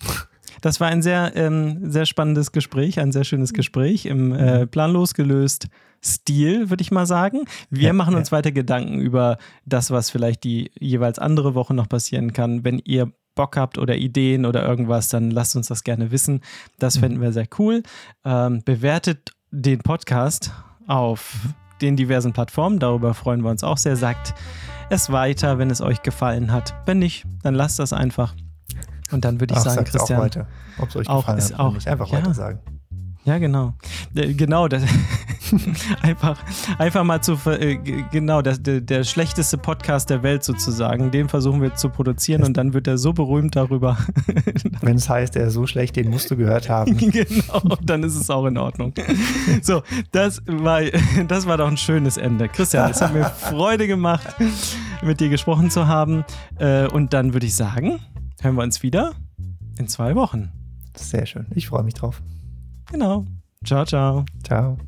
Das war ein sehr, ähm, sehr spannendes Gespräch, ein sehr schönes Gespräch im äh, planlos gelöst Stil, würde ich mal sagen. Wir Ja, machen ja. uns weiter Gedanken über das, was vielleicht die jeweils andere Woche noch passieren kann. Wenn ihr Bock habt oder Ideen oder irgendwas, dann lasst uns das gerne wissen. Das Mhm. fänden wir sehr cool. Ähm, bewertet den Podcast auf den diversen Plattformen. Darüber freuen wir uns auch sehr. Sagt es weiter, wenn es euch gefallen hat. Wenn nicht, dann lasst das einfach. Und dann würde ich Ach, sagen, sag's auch Christian. weiter. Ob es euch auch gefallen hat auch- nicht. Einfach ja. weiter sagen. Ja, genau. Äh, Genau, das, einfach, einfach mal zu, äh, genau, das, der, der schlechteste Podcast der Welt sozusagen, den versuchen wir zu produzieren und dann wird er so berühmt darüber. Wenn es heißt, er ist so schlecht, den musst du gehört haben. genau, dann ist es auch in Ordnung. So, das war, das war doch ein schönes Ende. Christian, es hat mir Freude gemacht, mit dir gesprochen zu haben. Äh, Und dann würde ich sagen, hören wir uns wieder in zwei Wochen. Sehr schön. Ich freue mich drauf. Genau. Ciao, ciao. Ciao.